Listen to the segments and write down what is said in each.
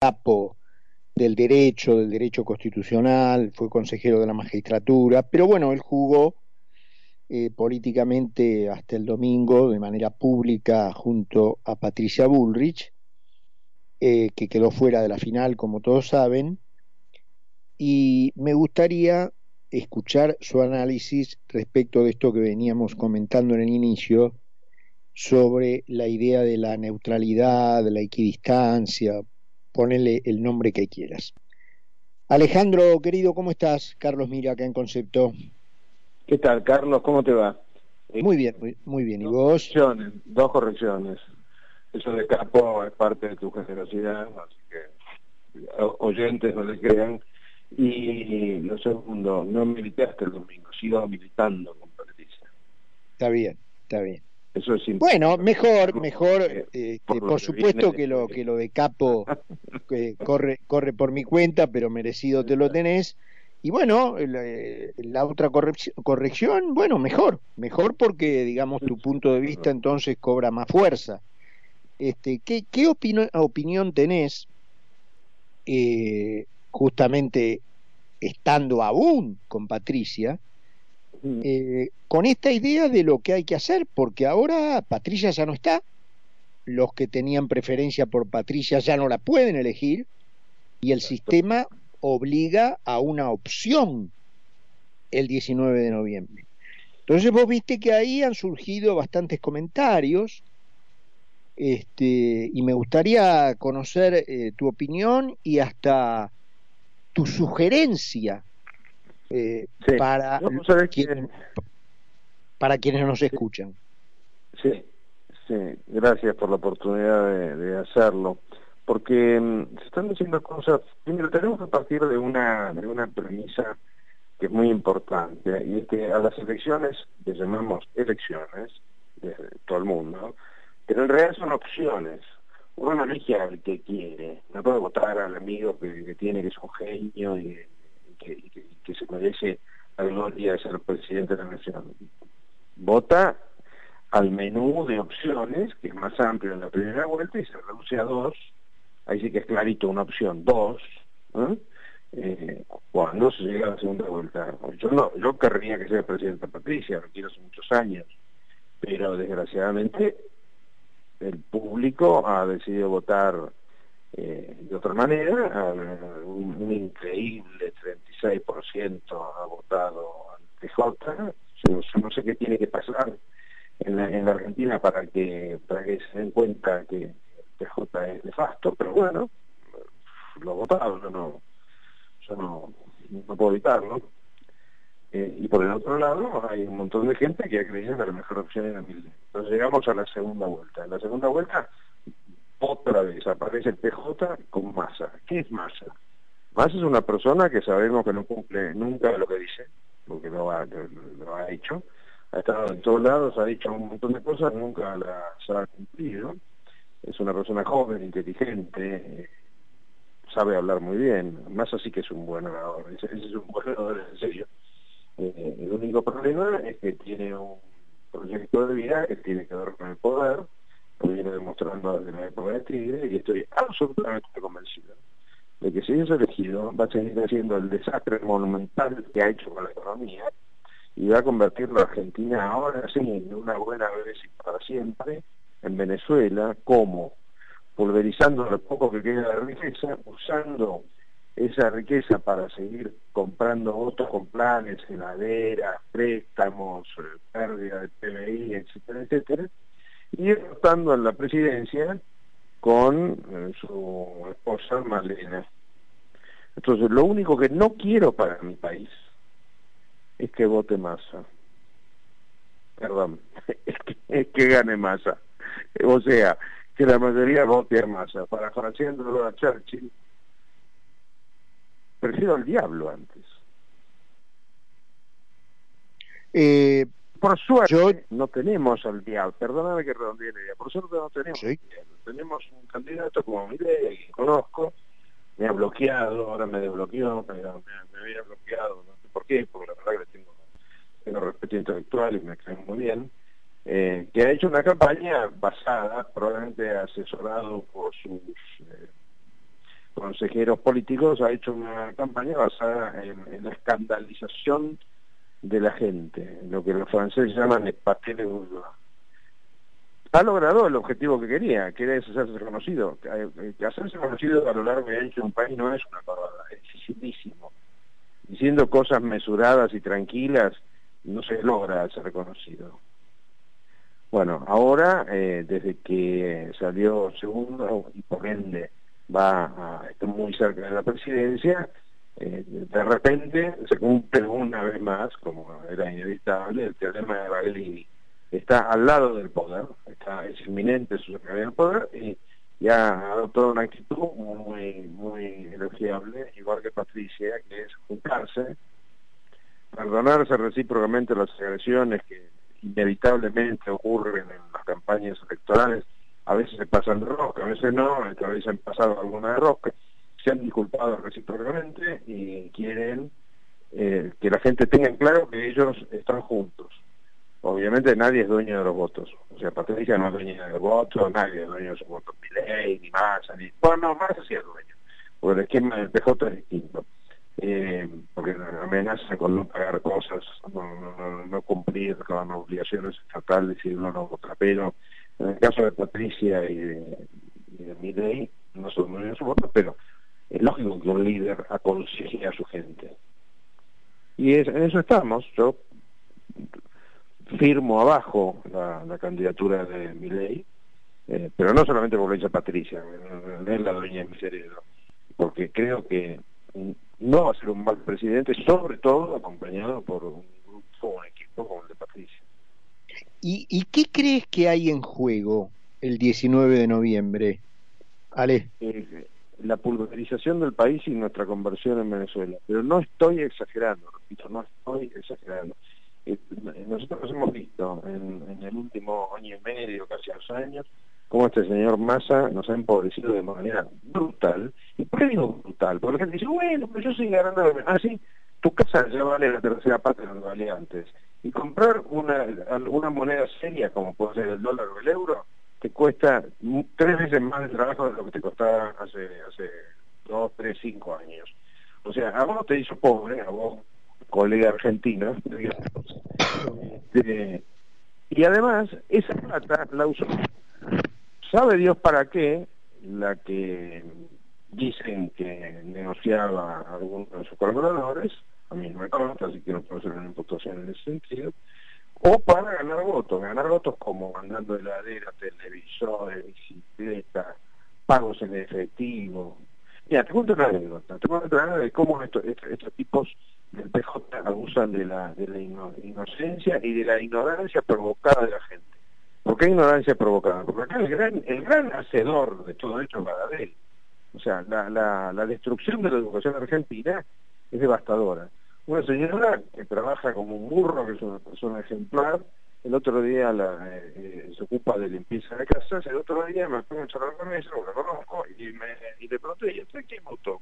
capo del derecho, del derecho constitucional, fue consejero de la magistratura, pero bueno, él jugó eh, políticamente hasta el domingo de manera pública junto a Patricia Bullrich, eh, que quedó fuera de la final, como todos saben, y me gustaría escuchar su análisis respecto de esto que veníamos comentando en el inicio sobre la idea de la neutralidad, de la equidistancia, ponele el nombre que quieras. Alejandro, querido, ¿cómo estás? Carlos Mira, acá en Concepto. ¿Qué tal, Carlos? ¿Cómo te va? Muy bien, muy, bien. ¿Y dos vos? Correcciones, dos correcciones. Eso de capo es parte de tu generosidad, así que oyentes no le crean. Y lo segundo, no militaste el domingo, sigo militando con Patricia. Está bien, está bien. Eso es bueno, mejor, mejor, este, por, supuesto que lo que lo de capo corre corre por mi cuenta, pero merecido te lo tenés. Y bueno, la, la otra corrección, bueno, mejor, mejor porque digamos tu punto de vista entonces cobra más fuerza. Este, ¿qué, qué opinión tenés eh, justamente estando aún con Patricia? Eh, con esta idea de lo que hay que hacer, porque ahora Patricia ya no está, los que tenían preferencia por Patricia ya no la pueden elegir. Y el sistema obliga a una opción el 19 de noviembre. Entonces vos viste que ahí han surgido bastantes comentarios. Este, y me gustaría conocer eh, tu opinión y hasta tu sugerencia eh, para, para quienes nos escuchan. Sí, sí, gracias por la oportunidad de, hacerlo. Porque mm, se están diciendo cosas, primero tenemos que partir de una, de una premisa que es muy importante, y es que a las elecciones, le llamamos elecciones, de todo el mundo, pero en realidad son opciones. Uno no elige al que quiere, no puede votar al amigo que, tiene, que es un genio y que, se merece la gloria de ser presidente de la nación. Vota al menú de opciones, que es más amplio en la primera vuelta, y se reduce a dos, ahí sí que es clarito una opción, dos, eh, cuando se llega a la segunda vuelta. Yo no, yo querría que sea presidenta Patricia, lo quiero hace muchos años, pero desgraciadamente el público ha decidido votar eh, de otra manera, un, increíble 36% ha votado al PJ. Yo, no sé qué tiene que pasar en la, en la Argentina para que, se den cuenta que el PJ es nefasto, pero bueno, lo ha votado, yo no, yo no, no puedo evitarlo. Eh, y por el otro lado hay un montón de gente que ha creído que la mejor opción era Milde. Entonces llegamos a la segunda vuelta. En la segunda vuelta otra vez aparece el PJ con masa. ¿Qué es masa? Masa es una persona que sabemos que no cumple nunca lo que dice, porque lo ha, hecho, ha estado en todos lados, ha dicho un montón de cosas, nunca las ha cumplido. Es una persona joven, inteligente, sabe hablar muy bien. Massa sí que es un buen orador, es un buen orador en serio. Eh, el único problema es que tiene un proyecto de vida que tiene que ver con el poder, lo viene demostrando desde la época de Tigre y estoy absolutamente convencido de que si es elegido va a seguir haciendo el desastre monumental que ha hecho con la economía y va a convertir la Argentina ahora sí en una buena vez y para siempre en Venezuela como pulverizando lo poco que queda de riqueza, usando esa riqueza para seguir comprando votos con planes, heladeras, préstamos, eh, pérdida de PBI, etcétera, etcétera, y rotando en la presidencia con eh, su esposa Malena. Entonces, lo único que no quiero para mi país es que vote masa. Perdón, es que, gane masa. O sea, que la mayoría vote a masa. Parafraseándolo a Churchill, prefiero al diablo antes. Eh, por suerte no tenemos al diablo, perdóname que redondee la idea, por suerte no tenemos tenemos un candidato como Milei que conozco, me ha bloqueado, ahora me desbloqueó, me, me, había bloqueado, no sé por qué, porque la verdad que tengo, tengo respeto intelectual y me cae muy bien, eh, que ha hecho una campaña basada, probablemente asesorado por sus, eh, consejeros políticos ha hecho una campaña basada en, la escandalización de la gente, lo que los franceses llaman el de ha logrado el objetivo que quería, que era hacerse reconocido. Eh, hacerse conocido a lo largo y ancho de un país no es una parada, es dificilísimo. Diciendo cosas mesuradas y tranquilas no se logra ser reconocido. Bueno, ahora, eh, desde que salió segundo y por ende va a estar muy cerca de la presidencia, eh, de repente se cumple una vez más, como era inevitable, el teorema de Baglini está al lado del poder, está, es inminente su cercanía del poder y, ha adoptado una actitud muy, muy elogiable, igual que Patricia, que es juntarse, perdonarse recíprocamente las agresiones que inevitablemente ocurren en las campañas electorales, a veces se pasan de rosca, a veces no, a veces han pasado alguna de rosca, se han disculpado recíprocamente y quieren eh, que la gente tenga claro que ellos están juntos obviamente nadie es dueño de los votos. O sea, Patricia no es dueña de los votos, nadie es dueño de sus votos, ni ley, ni Massa, ni... Bueno, no, Massa sí es dueño, porque el esquema del PJ es distinto. Eh, porque amenaza con no pagar cosas, no, no, cumplir con obligaciones estatales y uno no vota. Pero en el caso de Patricia y de, y de no son dueños de sus votos, pero es lógico que un líder aconseje a su gente. Y es, en eso estamos. Yo firmo abajo la, candidatura de mi eh, pero no solamente por lo dice Patricia, es la dueña de mi cerebro, porque creo que no va a ser un mal presidente, sobre todo acompañado por un grupo, un equipo como el de Patricia. ¿Y, ¿Y qué crees que hay en juego el 19 de noviembre, Ale? Eh, la pulverización del país y nuestra conversión en Venezuela. Pero no estoy exagerando, repito, no estoy exagerando. Eh, nosotros hemos visto en, el último año y medio, casi dos años, cómo este señor Massa nos ha empobrecido de manera brutal. ¿Y por qué digo brutal? Porque la gente dice, bueno, pero yo soy ganando... Ah, sí, tu casa ya vale la tercera parte de lo que valía antes. Y comprar una, una moneda seria, como puede ser el dólar o el euro, te cuesta tres veces más de trabajo de lo que te costaba hace, hace dos, tres, cinco años. O sea, a vos te hizo pobre, a vos colega argentino, este, y además esa plata la usó, sabe Dios para qué, la que dicen que negociaba a algunos de sus colaboradores, a mí no me consta, así que no puedo hacer una imputación en ese sentido, o para ganar votos, ganar votos como mandando heladera, televisores, bicicleta, pagos en efectivo. Mira, te cuento una anécdota, te cuento una anécdota de cómo estos, estos tipos del PJ abusan de la, de la inocencia y de la ignorancia provocada de la gente. ¿Por qué ignorancia provocada? Porque acá el gran, el gran hacedor de todo esto es él O sea, la, la, la destrucción de la educación argentina es devastadora. Una señora que trabaja como un burro, que es una persona ejemplar, el otro día eh, eh, se ocupa de limpieza de casas, el otro día me pongo a charlar con ella, lo conozco, y, me, y le pregunté, ¿y qué votó?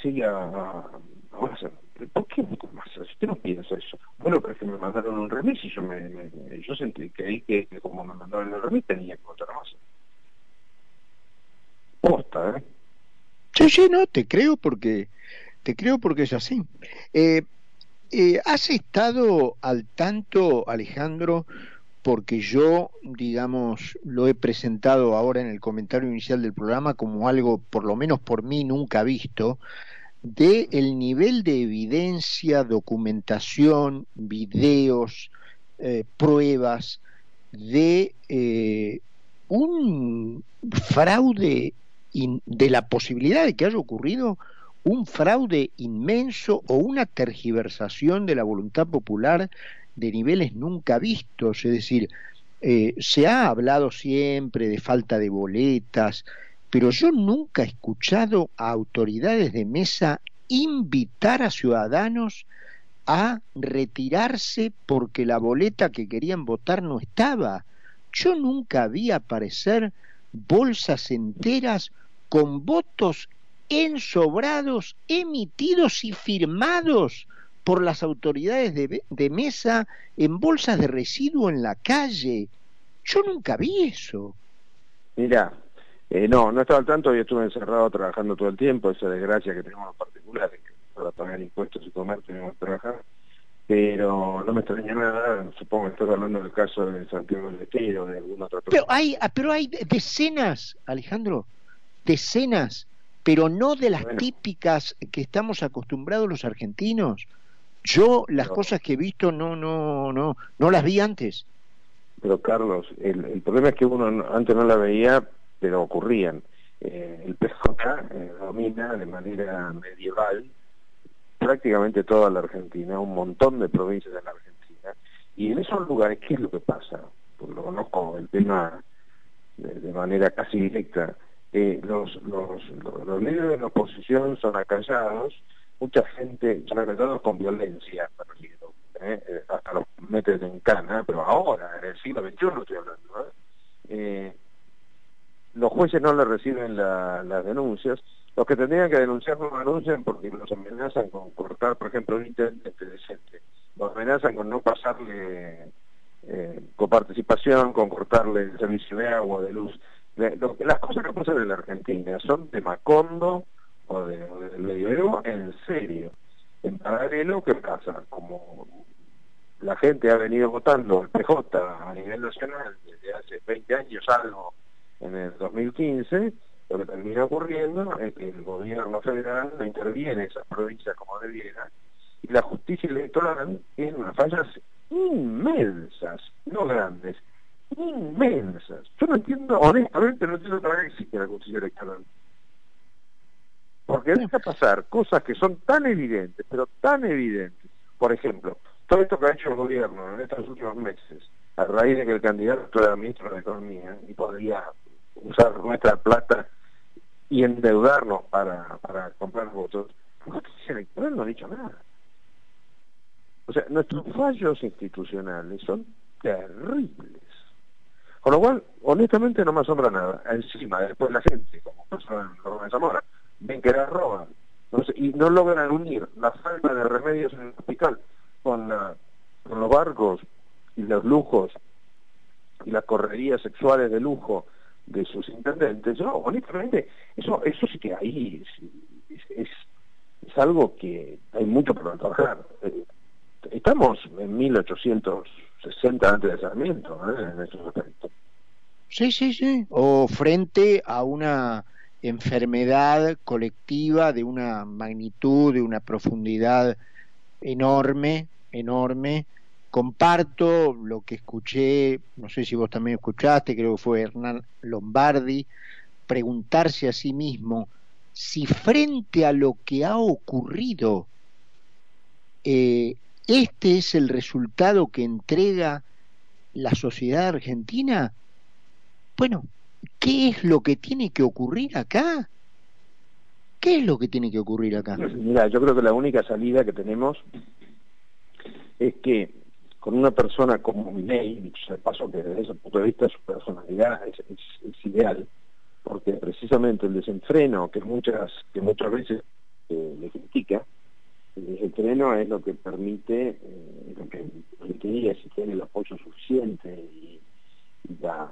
Sí, a, a, ¿Por qué más? Usted no piensa eso. Bueno, pero es que me mandaron un remis y yo me, sentí que, que, que, como me mandaron el remis tenía que votar más. Posta, ¿eh? Sí, sí, no, te creo porque te creo porque es así. Eh, eh, ¿Has estado al tanto, Alejandro, porque yo, digamos, lo he presentado ahora en el comentario inicial del programa como algo, por lo menos por mí, nunca visto, de el nivel de evidencia, documentación, videos, eh, pruebas de un fraude de la posibilidad de que haya ocurrido un fraude inmenso o una tergiversación de la voluntad popular de niveles nunca vistos, es decir, eh, se ha hablado siempre de falta de boletas, pero yo nunca he escuchado a autoridades de mesa invitar a ciudadanos a retirarse porque la boleta que querían votar no estaba. Yo nunca vi aparecer bolsas enteras con votos ensobrados, emitidos y firmados por las autoridades de, de, mesa en bolsas de residuo en la calle. Yo nunca vi eso. Mira, Eh, no, no estaba al tanto y estuve encerrado trabajando todo el tiempo, esa desgracia que tenemos en particular, que para pagar impuestos y comer tenemos que trabajar, pero no me extraña nada, supongo que estás hablando del caso de Santiago del Estero, de alguna otra persona. Pero hay, ah, pero hay decenas, Alejandro, decenas, pero no de las típicas que estamos acostumbrados los argentinos. Yo las cosas que he visto no, no, no, no las vi antes. Pero Carlos, el, el problema es que uno antes no la veía pero ocurrían. Eh, el PJ eh, domina de manera medieval prácticamente toda la Argentina, un montón de provincias de la Argentina, y en esos lugares, ¿qué es lo que pasa? Pues lo conozco el tema de, manera casi directa. Eh, los, los, líderes de la oposición son acallados, mucha gente son acallados con violencia, hasta los meten en cana, pero ahora, en el siglo XXI estoy hablando, ¿eh? los jueces no le reciben las denuncias, los que tendrían que denunciar no denuncian porque los amenazan con cortar, por ejemplo, un intendente decente, los amenazan con no pasarle eh, con participación, con cortarle el servicio de agua, de luz. Las cosas que pasan en la Argentina son de Macondo o, de, o del en serio. En paralelo, ¿qué pasa? Como la gente ha venido votando el PJ a nivel nacional desde hace 20 años algo en el 2015, lo que termina ocurriendo es que el gobierno federal no interviene en esas provincias como debiera, y la justicia electoral tiene unas fallas inmensas, no grandes, inmensas. Yo no entiendo, honestamente no entiendo para qué existe la justicia electoral. Porque deja pasar cosas que son tan evidentes, pero tan evidentes. Por ejemplo, todo esto que ha hecho el gobierno en estos últimos meses, a raíz de que el candidato era ministro de Economía y podría usar nuestra plata y endeudarnos para, comprar votos, la justicia electoral no ha dicho nada. O sea, nuestros fallos institucionales son terribles. Con lo cual, honestamente no me asombra nada. Encima, después la gente, como pasó en de Zamora, ven que la roban y no logran unir la falta de remedios en el hospital con, con los barcos y los lujos y las correrías sexuales de lujo de sus intendentes, no, honestamente, eso, eso sí que ahí es, es, algo que hay mucho para trabajar. Eh, estamos en 1860 antes de Sarmiento, ¿eh? en estos aspectos. Sí, sí, sí. O frente a una enfermedad colectiva de una magnitud, de una profundidad enorme, enorme, comparto lo que escuché, no sé si vos también escuchaste, creo que fue Hernán Lombardi, preguntarse a sí mismo si frente a lo que ha ocurrido, eh, este es el resultado que entrega la sociedad argentina, bueno, ¿qué es lo que tiene que ocurrir acá? ¿Qué es lo que tiene que ocurrir acá? Mira, yo creo que la única salida que tenemos es que con una persona como Milei, dicho paso que desde ese punto de vista su personalidad es, ideal, porque precisamente el desenfreno que muchas, que muchas veces eh, le critica, el desenfreno es lo que permite, eh, lo que permitiría si tiene el apoyo suficiente y, la,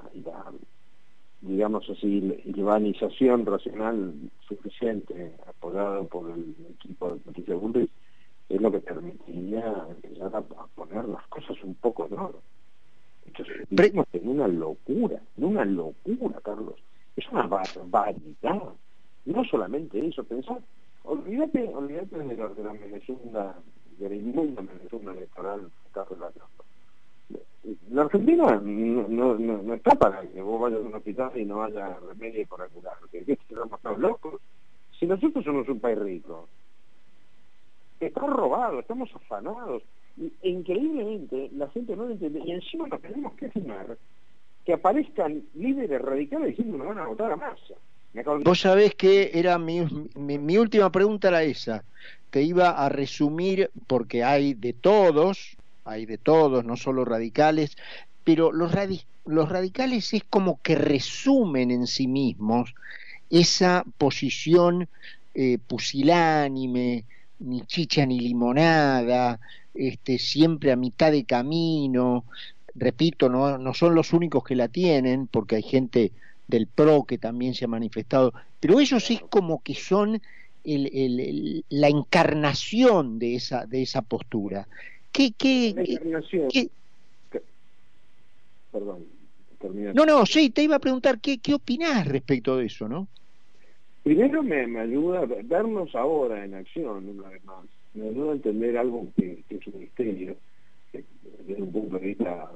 digamos así, urbanización racional suficiente apoyado por el equipo de Patricia Bullrich, es lo que permitiría empezar a, poner las cosas un poco en orden. Estamos en una locura, en una locura, Carlos. Es una barbaridad. No solamente eso, pensar, olvídate, olvídate de la, de la de la inmunda Menezunda electoral, Carlos la Argentina no, no, no, está para que vos vayas a un hospital y no haya remedio para curar. Que estamos locos. Si nosotros somos un país rico, está robado, estamos afanados. E increíblemente la gente no lo entiende. Y encima nos tenemos que firmar que aparezcan líderes radicales diciendo que van a votar a masa. Vos sabés que era mi, mi, última pregunta era esa. Te iba a resumir porque hay de todos, hay de todos, no solo radicales, pero los, los radicales es como que resumen en sí mismos esa posición eh, pusilánime, ni chicha ni limonada, este, siempre a mitad de camino. Repito, no, no son los únicos que la tienen, porque hay gente del PRO que también se ha manifestado, pero ellos es como que son el, la encarnación de esa, de esa postura. ¿Qué, qué, qué, Perdón, No, no, sí, te iba a preguntar qué, qué opinás respecto de eso, ¿no? Primero me, me ayuda a vernos ahora en acción, una vez más. Me ayuda a entender algo que, es un misterio desde un punto de vista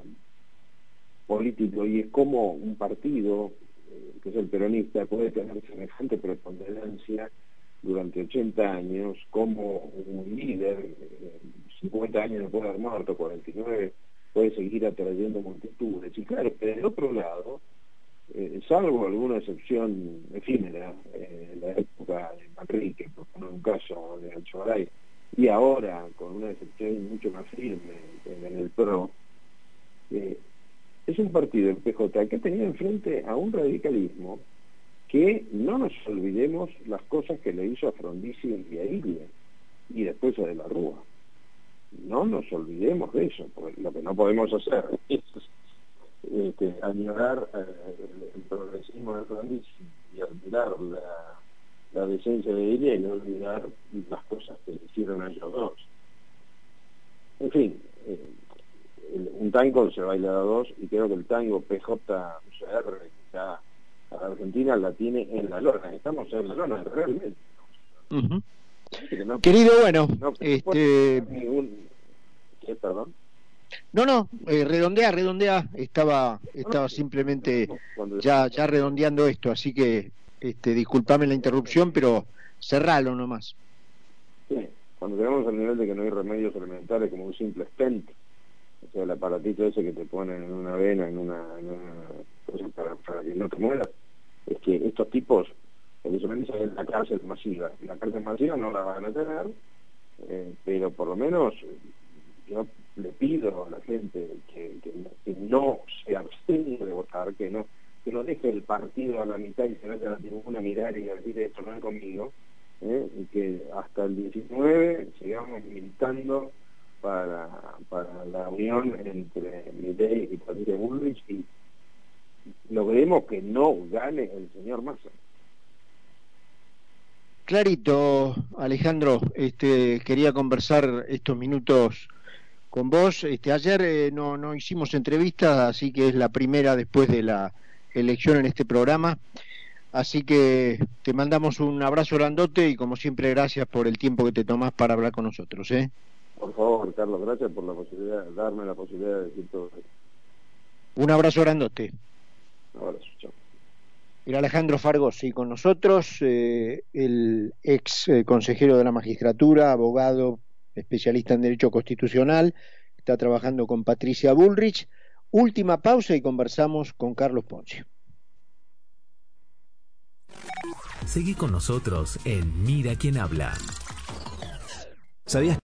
político y es como un partido, eh, que es el peronista, puede tener semejante preponderancia durante 80 años como un líder, 50 eh, años después de haber muerto, 49, puede seguir atrayendo multitudes. Y claro, del otro lado, eh, salvo alguna excepción efímera, en la época de Manrique, por poner un caso de Alchogaray, y ahora con una excepción mucho más firme en el PRO, es un partido, el PJ, que ha tenido enfrente a un radicalismo que no nos olvidemos las cosas que le hizo a Frondizi y a Ilia, y después a De la Rúa. No nos olvidemos de eso, porque lo que no podemos hacer es este, eh, el, progresismo de Frondizi y olvidar la decencia de ella y no olvidar las cosas que hicieron ellos dos. En fin, eh, un tango se baila a dos y creo que el tango PJCR ya a Argentina la tiene en la lona, estamos en la lona realmente. Querido, bueno, este... ¿Qué, perdón? No, no, eh, redondea, redondea, estaba, estaba simplemente ya, ya redondeando esto, así que este, disculpame la interrupción, pero cerralo nomás. Sí, cuando llegamos al nivel de que no hay remedios elementales como un simple stent, o sea, el aparatito ese que te ponen en una vena, en una, cosa para, que no te mueras, es que estos tipos, precisamente en la cárcel masiva, la cárcel masiva no la van a tener, eh, pero por lo menos yo le pido a la gente que, que no se abstenga de votar, que no que no deje el partido a la mitad y se vaya a la tribuna a mirar y decir esto no es conmigo, ¿eh? y que hasta el 19 sigamos militando para, para la unión entre Milei y Patricia Bullrich y logremos que no gane el señor Massa. Clarito, Alejandro, este, quería conversar estos minutos con vos. Este, ayer eh, no, no hicimos entrevista, así que es la primera después de la elección en este programa. Así que te mandamos un abrazo grandote y como siempre gracias por el tiempo que te tomas para hablar con nosotros. ¿eh? Por favor, Carlos, gracias por la posibilidad, darme la posibilidad de decir todo esto. Un abrazo grandote. Un abrazo, chao. Era Alejandro Fargos y con nosotros eh, el ex eh, consejero de la magistratura, abogado, especialista en Derecho Constitucional, está trabajando con Patricia Bullrich. Última pausa y conversamos con Carlos Ponce. Seguí con nosotros en Mira quién habla. ¿Sabías